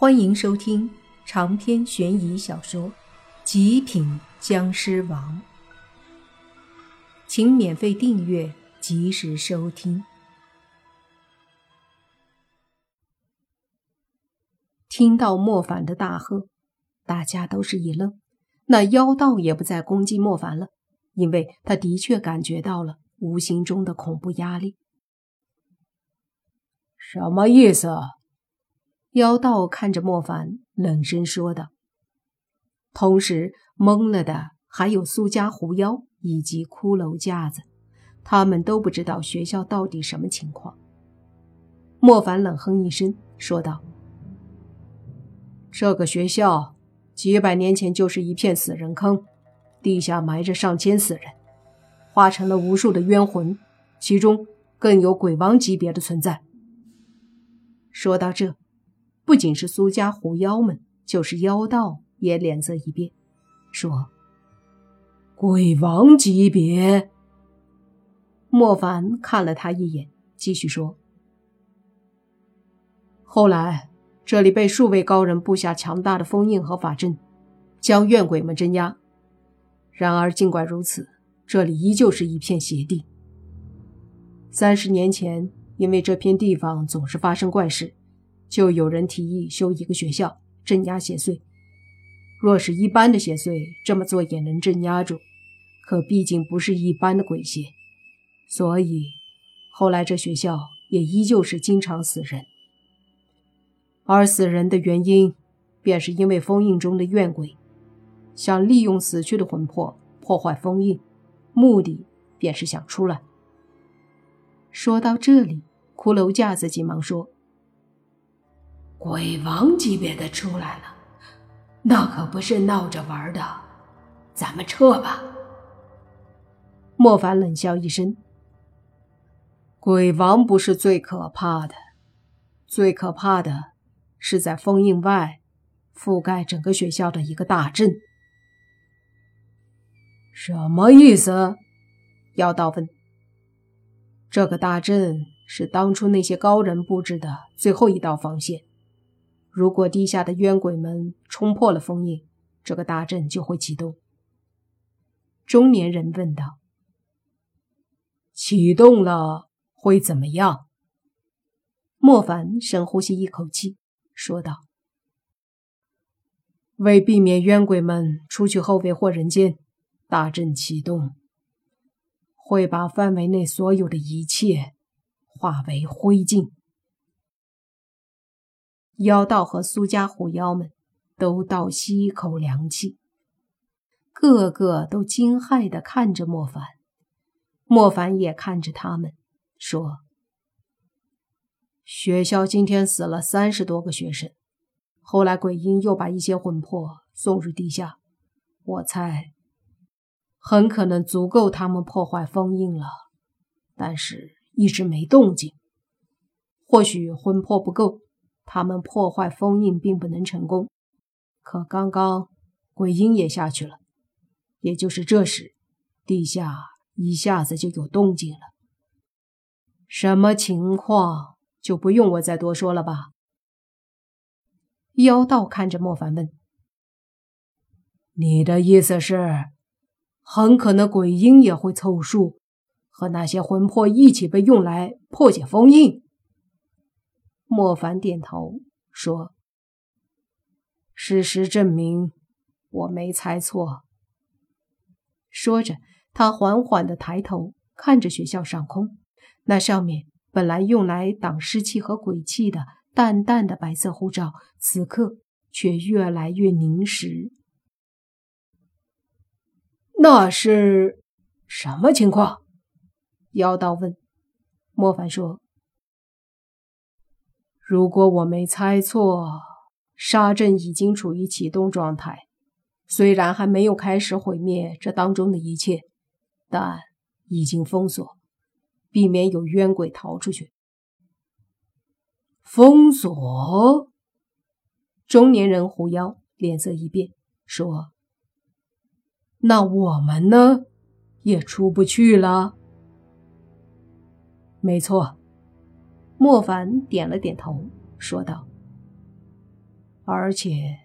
欢迎收听长篇悬疑小说《极品僵尸王》，请免费订阅，及时收听。听到莫凡的大喝，大家都是一愣。那妖道也不再攻击莫凡了，因为他的确感觉到了无形中的恐怖压力。什么意思？妖道看着莫凡，冷声说道。同时，懵了的还有苏家狐妖以及骷髅架子，他们都不知道学校到底什么情况。莫凡冷哼一声，说道：“这个学校几百年前就是一片死人坑，地下埋着上千死人，化成了无数的冤魂，其中更有鬼王级别的存在。”说到这。不仅是苏家狐妖们，就是妖道也脸色一变，说：“鬼王级别。”莫凡看了他一眼，继续说：“后来这里被数位高人布下强大的封印和法阵，将怨鬼们镇压。然而尽管如此，这里依旧是一片邪地。三十年前，因为这片地方总是发生怪事。”就有人提议修一个学校镇压邪祟。若是一般的邪祟，这么做也能镇压住，可毕竟不是一般的鬼邪，所以后来这学校也依旧是经常死人。而死人的原因，便是因为封印中的怨鬼想利用死去的魂魄破坏封印，目的便是想出来。说到这里，骷髅架子急忙说。鬼王级别的出来了，那可不是闹着玩的，咱们撤吧。莫凡冷笑一声：“鬼王不是最可怕的，最可怕的是在封印外覆盖整个学校的一个大阵。”什么意思？妖道问。这个大阵是当初那些高人布置的最后一道防线。如果地下的冤鬼们冲破了封印，这个大阵就会启动。中年人问道：“启动了会怎么样？”莫凡深呼吸一口气，说道：“为避免冤鬼们出去后为祸人间，大阵启动，会把范围内所有的一切化为灰烬。”妖道和苏家虎妖们都倒吸一口凉气，个个都惊骇的看着莫凡。莫凡也看着他们，说：“学校今天死了三十多个学生，后来鬼婴又把一些魂魄送入地下，我猜很可能足够他们破坏封印了，但是一直没动静。或许魂魄不够。”他们破坏封印并不能成功，可刚刚鬼婴也下去了，也就是这时，地下一下子就有动静了。什么情况就不用我再多说了吧？妖道看着莫凡问：“你的意思是，很可能鬼婴也会凑数，和那些魂魄一起被用来破解封印？”莫凡点头说：“事实证明，我没猜错。”说着，他缓缓的抬头看着学校上空，那上面本来用来挡湿气和鬼气的淡淡的白色护罩，此刻却越来越凝实。那是什么情况？妖道问。莫凡说。如果我没猜错，沙阵已经处于启动状态，虽然还没有开始毁灭这当中的一切，但已经封锁，避免有冤鬼逃出去。封锁？中年人狐妖脸色一变，说：“那我们呢？也出不去了？”没错。莫凡点了点头，说道：“而且，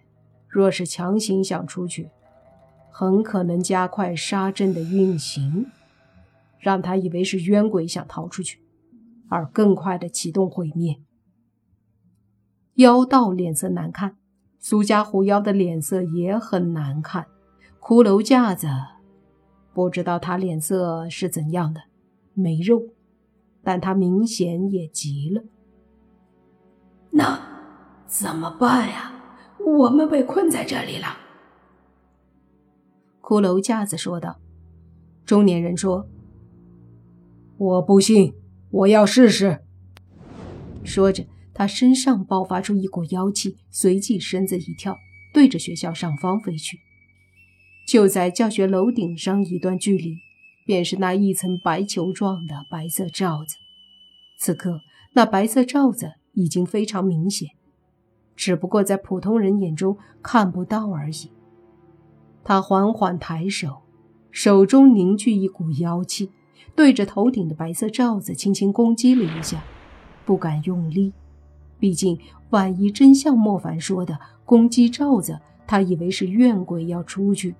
若是强行想出去，很可能加快杀阵的运行，让他以为是冤鬼想逃出去，而更快的启动毁灭。妖道脸色难看，苏家狐妖的脸色也很难看。骷髅架子不知道他脸色是怎样的，没肉，但他明显也急了。那怎么办呀？我们被困在这里了。”骷髅架子说道。中年人说：“我不信，我要试试。”说着，他身上爆发出一股妖气，随即身子一跳，对着学校上方飞去。就在教学楼顶上一段距离，便是那一层白球状的白色罩子。此刻，那白色罩子已经非常明显。只不过在普通人眼中看不到而已。他缓缓抬手，手中凝聚一股妖气，对着头顶的白色罩子轻轻攻击了一下，不敢用力，毕竟万一真像莫凡说的攻击罩子，他以为是怨鬼要出去，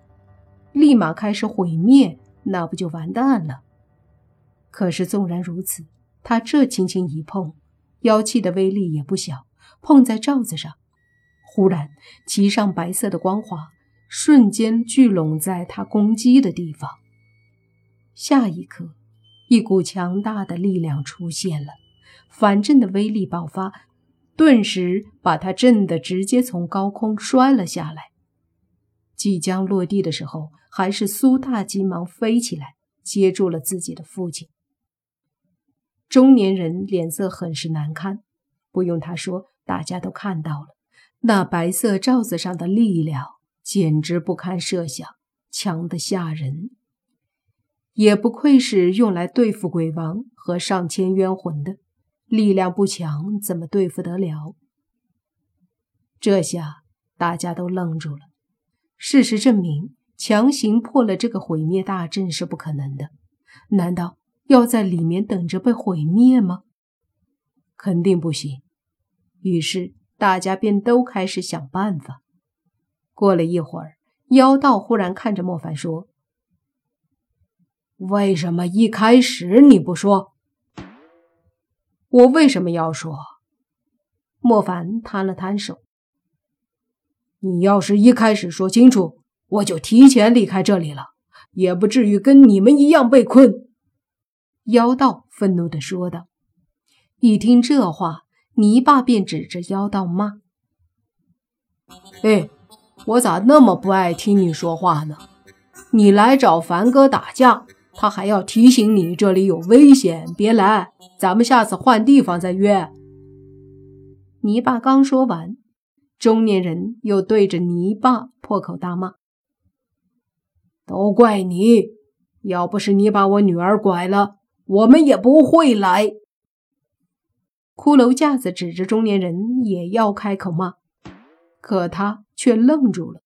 立马开始毁灭，那不就完蛋了？可是纵然如此，他这轻轻一碰，妖气的威力也不小。碰在罩子上，忽然其上白色的光华瞬间聚拢在他攻击的地方。下一刻，一股强大的力量出现了，反震的威力爆发，顿时把他震得直接从高空摔了下来。即将落地的时候，还是苏大急忙飞起来接住了自己的父亲。中年人脸色很是难堪，不用他说。大家都看到了，那白色罩子上的力量简直不堪设想，强得吓人。也不愧是用来对付鬼王和上千冤魂的，力量不强怎么对付得了？这下大家都愣住了。事实证明，强行破了这个毁灭大阵是不可能的。难道要在里面等着被毁灭吗？肯定不行。于是大家便都开始想办法。过了一会儿，妖道忽然看着莫凡说：“为什么一开始你不说？我为什么要说？”莫凡摊了摊手：“你要是一开始说清楚，我就提前离开这里了，也不至于跟你们一样被困。”妖道愤怒地说道。一听这话。泥巴便指着妖道骂：“哎，我咋那么不爱听你说话呢？你来找凡哥打架，他还要提醒你这里有危险，别来。咱们下次换地方再约。”泥巴刚说完，中年人又对着泥巴破口大骂：“都怪你！要不是你把我女儿拐了，我们也不会来。”骷髅架子指着中年人，也要开口骂，可他却愣住了。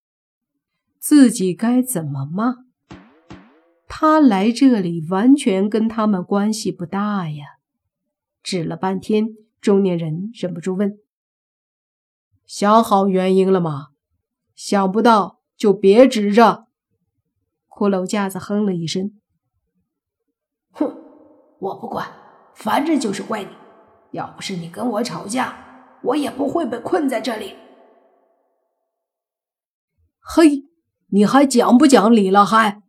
自己该怎么骂？他来这里完全跟他们关系不大呀！指了半天，中年人忍不住问：“想好原因了吗？想不到就别指着。”骷髅架子哼了一声：“哼，我不管，反正就是怪你。”要不是你跟我吵架，我也不会被困在这里。嘿，你还讲不讲理了？还！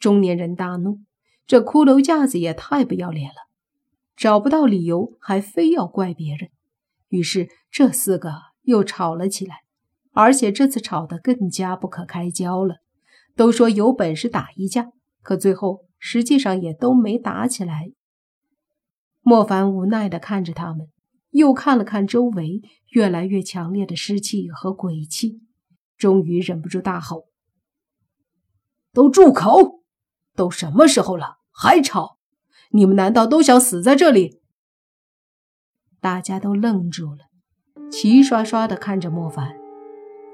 中年人大怒，这骷髅架子也太不要脸了，找不到理由还非要怪别人。于是这四个又吵了起来，而且这次吵得更加不可开交了。都说有本事打一架，可最后实际上也都没打起来。莫凡无奈地看着他们，又看了看周围越来越强烈的湿气和鬼气，终于忍不住大吼：“都住口！都什么时候了，还吵？你们难道都想死在这里？”大家都愣住了，齐刷刷地看着莫凡，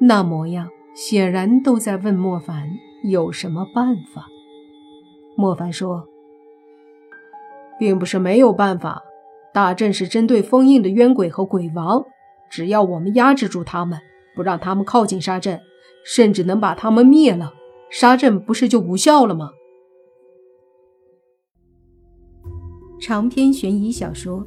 那模样显然都在问莫凡有什么办法。莫凡说。并不是没有办法，大阵是针对封印的冤鬼和鬼王，只要我们压制住他们，不让他们靠近沙阵，甚至能把他们灭了，沙阵不是就无效了吗？长篇悬疑小说《